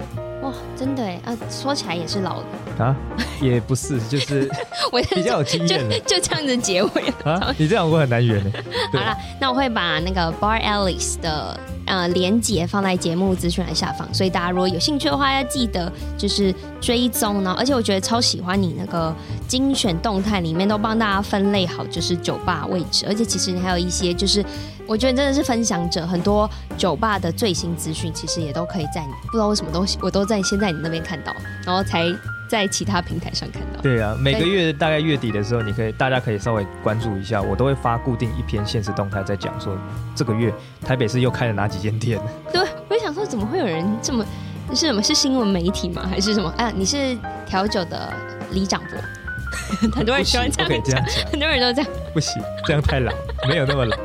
S1: 哇，真的哎啊，说起来也是老的
S2: 啊，也不是，[LAUGHS] 就是我比较有经验的
S1: 就，就这样子结尾
S2: 啊。你这样我很难圆呢。[LAUGHS]
S1: 好了，那我会把那个 Bar Alice 的呃连接放在节目资讯栏下方，所以大家如果有兴趣的话，要记得就是追踪呢。而且我觉得超喜欢你那个精选动态里面都帮大家分类好，就是酒吧位置，而且其实你还有一些就是。我觉得你真的是分享者，很多酒吧的最新资讯，其实也都可以在你不知道为什么东西，我都在现在你那边看到，然后才在其他平台上看到。
S2: 对啊，每个月大概月底的时候，你可以大家可以稍微关注一下，我都会发固定一篇现实动态，在讲说这个月台北市又开了哪几间店。
S1: 对，[LAUGHS] 我就想说怎么会有人这么是什么是新闻媒体吗？还是什么？哎、啊，你是调酒的李长博？[LAUGHS] 很多人喜欢这样，这样讲，很多人都这样。
S2: 不行，这样太老，没有那么老，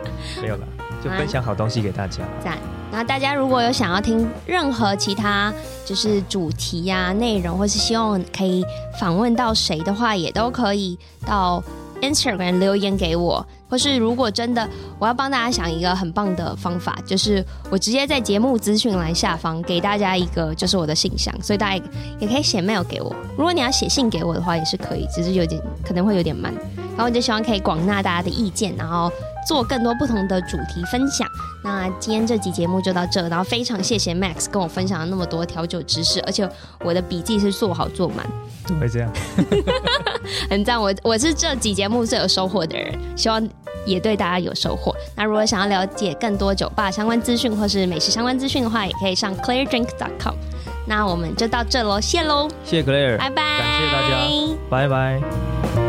S2: 没有了，就分享好东西给大家。[LAUGHS] 赞。
S1: 那大家如果有想要听任何其他就是主题呀、内容，或是希望可以访问到谁的话，也都可以到 Instagram 留言给我。或是如果真的我要帮大家想一个很棒的方法，就是我直接在节目资讯栏下方给大家一个就是我的信箱，所以大家也可以写 mail 给我。如果你要写信给我的话，也是可以，只是有点可能会有点慢。然后我就希望可以广纳大家的意见，然后做更多不同的主题分享。那今天这集节目就到这，然后非常谢谢 Max 跟我分享了那么多调酒知识，而且我的笔记是做好做满。
S2: 怎么会这样？[LAUGHS]
S1: 很赞，我我是这集节目最有收获的人，希望也对大家有收获。那如果想要了解更多酒吧相关资讯或是美食相关资讯的话，也可以上 clairedrink.com。那我们就到这喽，谢喽，
S2: 谢谢 Claire，
S1: 拜拜，
S2: 感谢大家，拜拜。